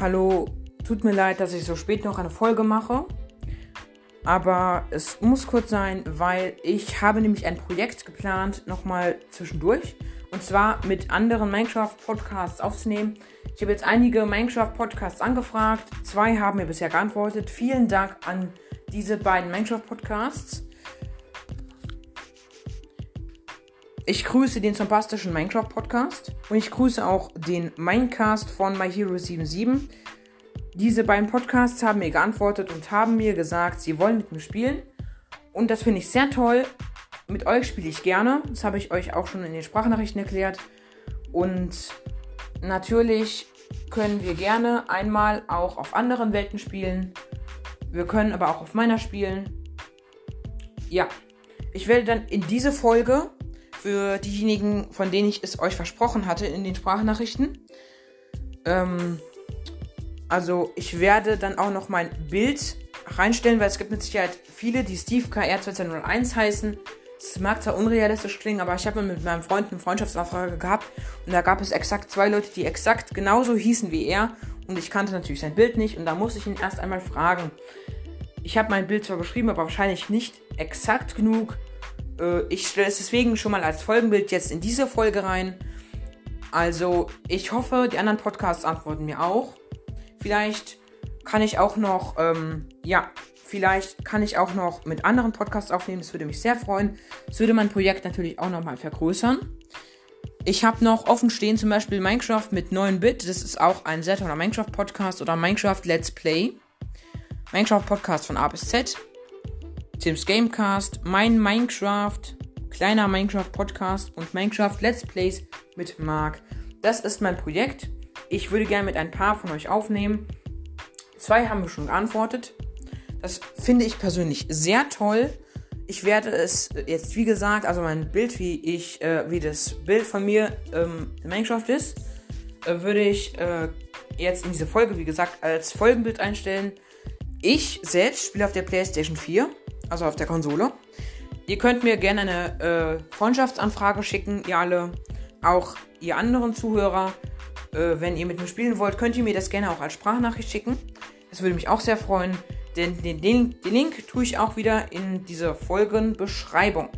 Hallo, tut mir leid, dass ich so spät noch eine Folge mache. Aber es muss kurz sein, weil ich habe nämlich ein Projekt geplant, nochmal zwischendurch. Und zwar mit anderen Minecraft-Podcasts aufzunehmen. Ich habe jetzt einige Minecraft-Podcasts angefragt. Zwei haben mir bisher geantwortet. Vielen Dank an diese beiden Minecraft-Podcasts. Ich grüße den zombastischen Minecraft Podcast und ich grüße auch den Minecast von My Hero 77. Diese beiden Podcasts haben mir geantwortet und haben mir gesagt, sie wollen mit mir spielen. Und das finde ich sehr toll. Mit euch spiele ich gerne. Das habe ich euch auch schon in den Sprachnachrichten erklärt. Und natürlich können wir gerne einmal auch auf anderen Welten spielen. Wir können aber auch auf meiner spielen. Ja, ich werde dann in diese Folge für diejenigen, von denen ich es euch versprochen hatte in den Sprachnachrichten. Ähm, also ich werde dann auch noch mein Bild reinstellen, weil es gibt mit Sicherheit viele, die Steve KR 2001 heißen. Es mag zwar unrealistisch klingen, aber ich habe mit meinem Freund eine Freundschaftsanfrage gehabt und da gab es exakt zwei Leute, die exakt genauso hießen wie er und ich kannte natürlich sein Bild nicht und da musste ich ihn erst einmal fragen. Ich habe mein Bild zwar beschrieben, aber wahrscheinlich nicht exakt genug äh, ich stelle es deswegen schon mal als Folgenbild jetzt in diese Folge rein. Also, ich hoffe, die anderen Podcasts antworten mir auch. Vielleicht kann ich auch noch, ähm, ja, vielleicht kann ich auch noch mit anderen Podcasts aufnehmen. Das würde mich sehr freuen. Das würde mein Projekt natürlich auch nochmal vergrößern. Ich habe noch offen stehen zum Beispiel Minecraft mit 9-Bit. Das ist auch ein sehr toller Minecraft-Podcast oder Minecraft Let's Play. Minecraft-Podcast von A bis Z. Tims Gamecast, mein Minecraft, kleiner Minecraft Podcast und Minecraft Let's Plays mit Marc. Das ist mein Projekt. Ich würde gerne mit ein paar von euch aufnehmen. Zwei haben wir schon geantwortet. Das finde ich persönlich sehr toll. Ich werde es jetzt, wie gesagt, also mein Bild, wie ich, äh, wie das Bild von mir ähm, in Minecraft ist, äh, würde ich äh, jetzt in diese Folge, wie gesagt, als Folgenbild einstellen. Ich selbst spiele auf der PlayStation 4 also auf der Konsole. Ihr könnt mir gerne eine äh, Freundschaftsanfrage schicken, ihr alle, auch ihr anderen Zuhörer. Äh, wenn ihr mit mir spielen wollt, könnt ihr mir das gerne auch als Sprachnachricht schicken. Das würde mich auch sehr freuen, denn den, den, den Link tue ich auch wieder in dieser Folgenbeschreibung.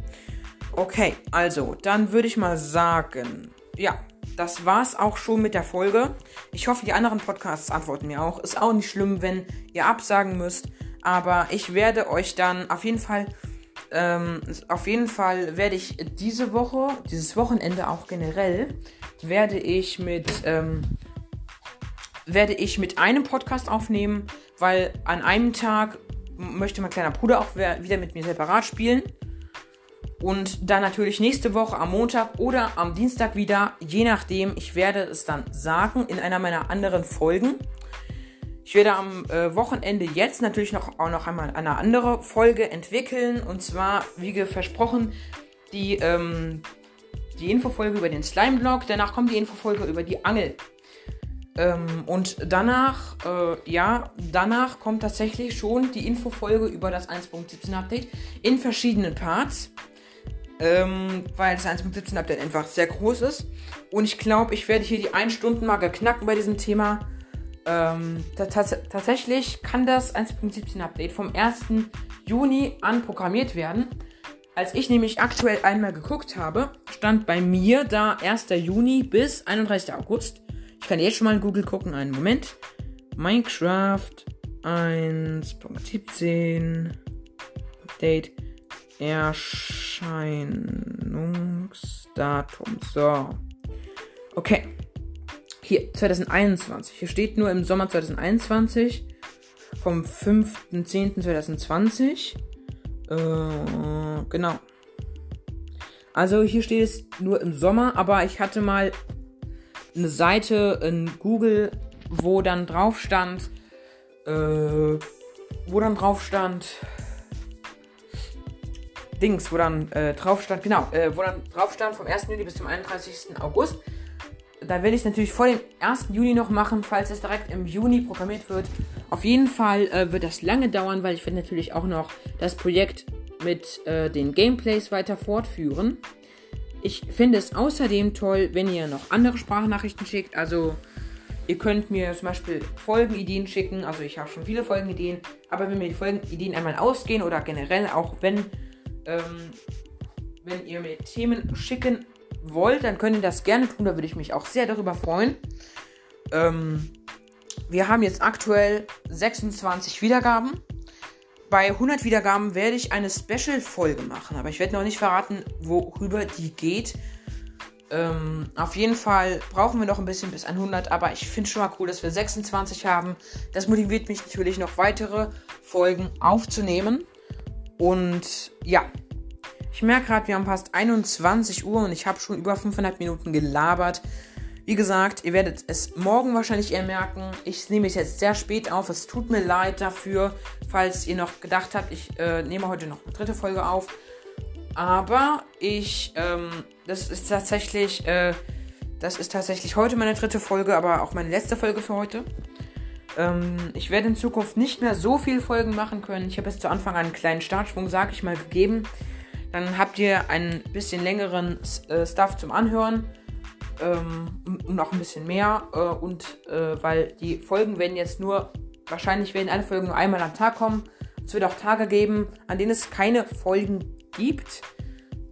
Okay, also, dann würde ich mal sagen, ja, das war's auch schon mit der Folge. Ich hoffe, die anderen Podcasts antworten mir auch. Ist auch nicht schlimm, wenn ihr absagen müsst. Aber ich werde euch dann auf jeden Fall, ähm, auf jeden Fall werde ich diese Woche, dieses Wochenende auch generell, werde ich mit, ähm, werde ich mit einem Podcast aufnehmen, weil an einem Tag möchte mein kleiner Bruder auch wieder mit mir separat spielen. Und dann natürlich nächste Woche am Montag oder am Dienstag wieder, je nachdem. Ich werde es dann sagen in einer meiner anderen Folgen. Ich werde am äh, Wochenende jetzt natürlich noch, auch noch einmal eine andere Folge entwickeln. Und zwar, wie versprochen, die, ähm, die Infofolge über den Slime-Blog. Danach kommt die Infofolge über die Angel. Ähm, und danach, äh, ja, danach kommt tatsächlich schon die Infofolge über das 1.17 Update in verschiedenen Parts. Ähm, weil das 1.17 Update einfach sehr groß ist. Und ich glaube, ich werde hier die 1-Stunden-Marke knacken bei diesem Thema. Ähm, tatsächlich kann das 1.17 Update vom 1. Juni an programmiert werden. Als ich nämlich aktuell einmal geguckt habe, stand bei mir da 1. Juni bis 31. August. Ich kann jetzt schon mal in Google gucken. Einen Moment. Minecraft 1.17 Update Erscheinungsdatum. So. Okay. Hier, 2021. Hier steht nur im Sommer 2021. Vom 5.10.2020. Äh, genau. Also hier steht es nur im Sommer, aber ich hatte mal eine Seite in Google, wo dann drauf stand, äh, wo dann drauf stand, Dings, wo dann äh, drauf stand, genau, äh, wo dann drauf stand vom 1. Juli bis zum 31. August da werde ich es natürlich vor dem 1. Juni noch machen, falls es direkt im Juni programmiert wird. Auf jeden Fall äh, wird das lange dauern, weil ich werde natürlich auch noch das Projekt mit äh, den Gameplays weiter fortführen. Ich finde es außerdem toll, wenn ihr noch andere Sprachnachrichten schickt. Also Ihr könnt mir zum Beispiel Folgenideen schicken. Also ich habe schon viele Folgenideen. Aber wenn mir die Folgenideen einmal ausgehen oder generell auch wenn, ähm, wenn ihr mir Themen schicken wollt, dann könnt ihr das gerne tun. Da würde ich mich auch sehr darüber freuen. Ähm, wir haben jetzt aktuell 26 Wiedergaben. Bei 100 Wiedergaben werde ich eine Special-Folge machen, aber ich werde noch nicht verraten, worüber die geht. Ähm, auf jeden Fall brauchen wir noch ein bisschen bis 100, aber ich finde schon mal cool, dass wir 26 haben. Das motiviert mich natürlich noch weitere Folgen aufzunehmen. Und ja, ich merke gerade, wir haben fast 21 Uhr und ich habe schon über 500 Minuten gelabert. Wie gesagt, ihr werdet es morgen wahrscheinlich eher merken. Ich nehme es jetzt sehr spät auf. Es tut mir leid dafür, falls ihr noch gedacht habt, ich äh, nehme heute noch eine dritte Folge auf. Aber ich, ähm, das ist tatsächlich, äh, das ist tatsächlich heute meine dritte Folge, aber auch meine letzte Folge für heute. Ähm, ich werde in Zukunft nicht mehr so viele Folgen machen können. Ich habe jetzt zu Anfang einen kleinen Startschwung, sag ich mal, gegeben. Dann habt ihr einen bisschen längeren äh, Stuff zum Anhören. Ähm, und noch ein bisschen mehr. Äh, und äh, weil die Folgen werden jetzt nur, wahrscheinlich werden alle Folgen nur einmal am Tag kommen. Es wird auch Tage geben, an denen es keine Folgen gibt.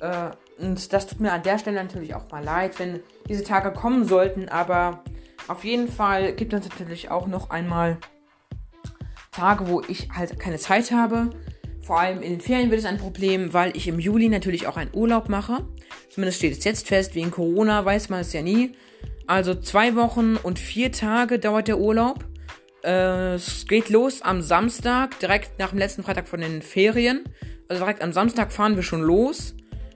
Äh, und das tut mir an der Stelle natürlich auch mal leid, wenn diese Tage kommen sollten. Aber auf jeden Fall gibt es natürlich auch noch einmal Tage, wo ich halt keine Zeit habe. Vor allem in den Ferien wird es ein Problem, weil ich im Juli natürlich auch einen Urlaub mache. Zumindest steht es jetzt fest. Wegen Corona weiß man es ja nie. Also zwei Wochen und vier Tage dauert der Urlaub. Äh, es geht los am Samstag, direkt nach dem letzten Freitag von den Ferien. Also direkt am Samstag fahren wir schon los.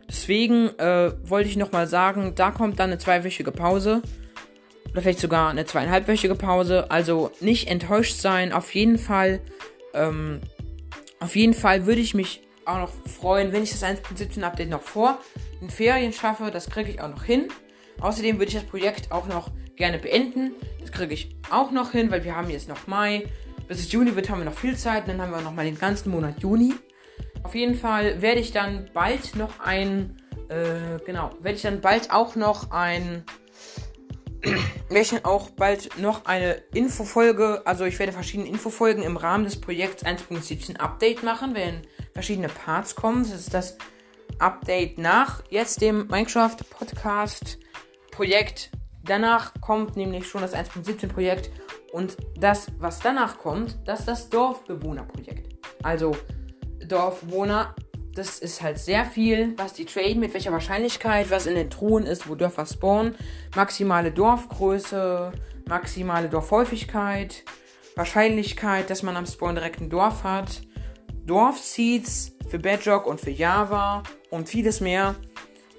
Deswegen äh, wollte ich nochmal sagen, da kommt dann eine zweiwöchige Pause. Oder vielleicht sogar eine zweieinhalbwöchige Pause. Also nicht enttäuscht sein. Auf jeden Fall, ähm, auf jeden Fall würde ich mich auch noch freuen, wenn ich das 1.17 Update noch vor den Ferien schaffe. Das kriege ich auch noch hin. Außerdem würde ich das Projekt auch noch gerne beenden. Das kriege ich auch noch hin, weil wir haben jetzt noch Mai. Bis es Juni wird, haben wir noch viel Zeit. Dann haben wir noch mal den ganzen Monat Juni. Auf jeden Fall werde ich dann bald noch ein, äh, genau, werde ich dann bald auch noch ein, dann auch bald noch eine Infofolge, also ich werde verschiedene Infofolgen im Rahmen des Projekts 1.17 Update machen, wenn verschiedene Parts kommen. Das ist das Update nach jetzt dem Minecraft Podcast Projekt. Danach kommt nämlich schon das 1.17 Projekt und das, was danach kommt, das ist das Dorfbewohnerprojekt. Also Dorfbewohner, das ist halt sehr viel, was die traden, mit welcher Wahrscheinlichkeit, was in den Truhen ist, wo Dörfer spawnen, maximale Dorfgröße, maximale Dorfhäufigkeit, Wahrscheinlichkeit, dass man am Spawn direkt ein Dorf hat, Dorfseeds für Bedrock und für Java und vieles mehr.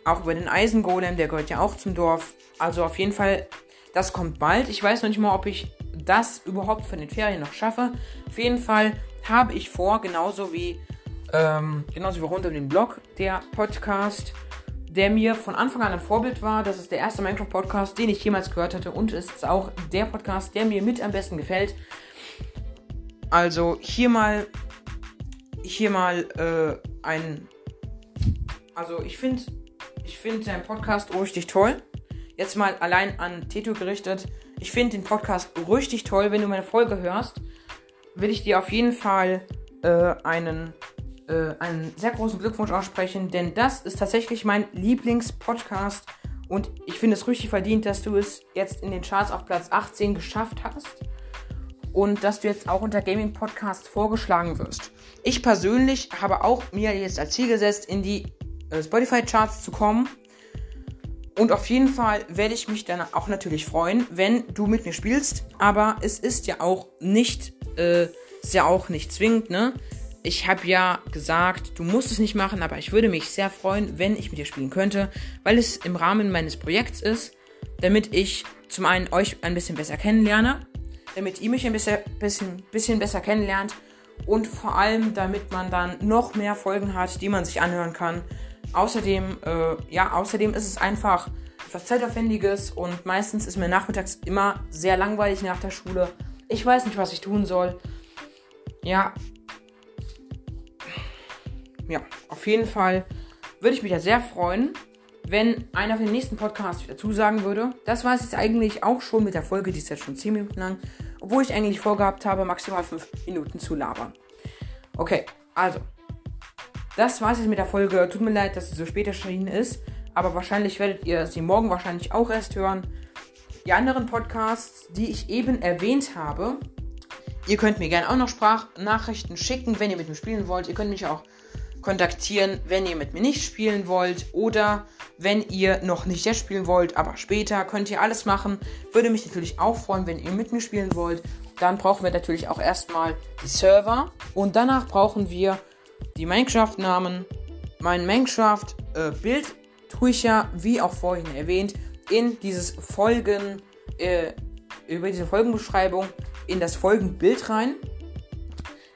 Auch über den Eisengolem, der gehört ja auch zum Dorf. Also auf jeden Fall, das kommt bald. Ich weiß noch nicht mal, ob ich das überhaupt von den Ferien noch schaffe. Auf jeden Fall habe ich vor, genauso wie ähm, genauso wie rund um den Blog, der Podcast, der mir von Anfang an ein Vorbild war. Das ist der erste Minecraft-Podcast, den ich jemals gehört hatte. Und es ist auch der Podcast, der mir mit am besten gefällt. Also hier mal, hier mal äh, ein. Also ich finde, ich finde seinen Podcast richtig toll. Jetzt mal allein an Teto gerichtet. Ich finde den Podcast richtig toll. Wenn du meine Folge hörst, will ich dir auf jeden Fall äh, einen äh, einen sehr großen Glückwunsch aussprechen, denn das ist tatsächlich mein Lieblingspodcast und ich finde es richtig verdient, dass du es jetzt in den Charts auf Platz 18 geschafft hast und dass du jetzt auch unter Gaming Podcast vorgeschlagen wirst. Ich persönlich habe auch mir jetzt als Ziel gesetzt, in die äh, Spotify Charts zu kommen. Und auf jeden Fall werde ich mich dann auch natürlich freuen, wenn du mit mir spielst. Aber es ist ja auch nicht, äh, ist ja auch nicht zwingend, ne? Ich habe ja gesagt, du musst es nicht machen, aber ich würde mich sehr freuen, wenn ich mit dir spielen könnte, weil es im Rahmen meines Projekts ist, damit ich zum einen euch ein bisschen besser kennenlerne, damit ihr mich ein bisschen, bisschen, bisschen besser kennenlernt und vor allem, damit man dann noch mehr Folgen hat, die man sich anhören kann. Außerdem, äh, ja, außerdem ist es einfach etwas zeitaufwendiges und meistens ist mir nachmittags immer sehr langweilig nach der Schule. Ich weiß nicht, was ich tun soll. Ja, ja, auf jeden Fall würde ich mich da sehr freuen, wenn einer von den nächsten Podcasts wieder zusagen würde. Das war es jetzt eigentlich auch schon mit der Folge, die ist jetzt schon 10 Minuten lang, obwohl ich eigentlich vorgehabt habe, maximal 5 Minuten zu labern. Okay, also. Das war es jetzt mit der Folge. Tut mir leid, dass sie so spät erschienen ist, aber wahrscheinlich werdet ihr sie morgen wahrscheinlich auch erst hören. Die anderen Podcasts, die ich eben erwähnt habe, ihr könnt mir gerne auch noch Sprachnachrichten schicken, wenn ihr mit mir spielen wollt. Ihr könnt mich auch kontaktieren, wenn ihr mit mir nicht spielen wollt oder wenn ihr noch nicht jetzt spielen wollt, aber später könnt ihr alles machen. Würde mich natürlich auch freuen, wenn ihr mit mir spielen wollt. Dann brauchen wir natürlich auch erstmal die Server und danach brauchen wir die Minecraft-Namen. Mein Minecraft-Bild äh, tue ich ja, wie auch vorhin erwähnt, in dieses Folgen, äh, über diese Folgenbeschreibung in das Folgenbild rein.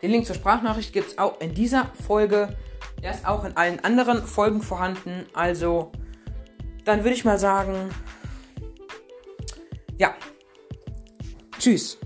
Den Link zur Sprachnachricht gibt es auch in dieser Folge. Der ist auch in allen anderen Folgen vorhanden. Also, dann würde ich mal sagen, ja. Tschüss.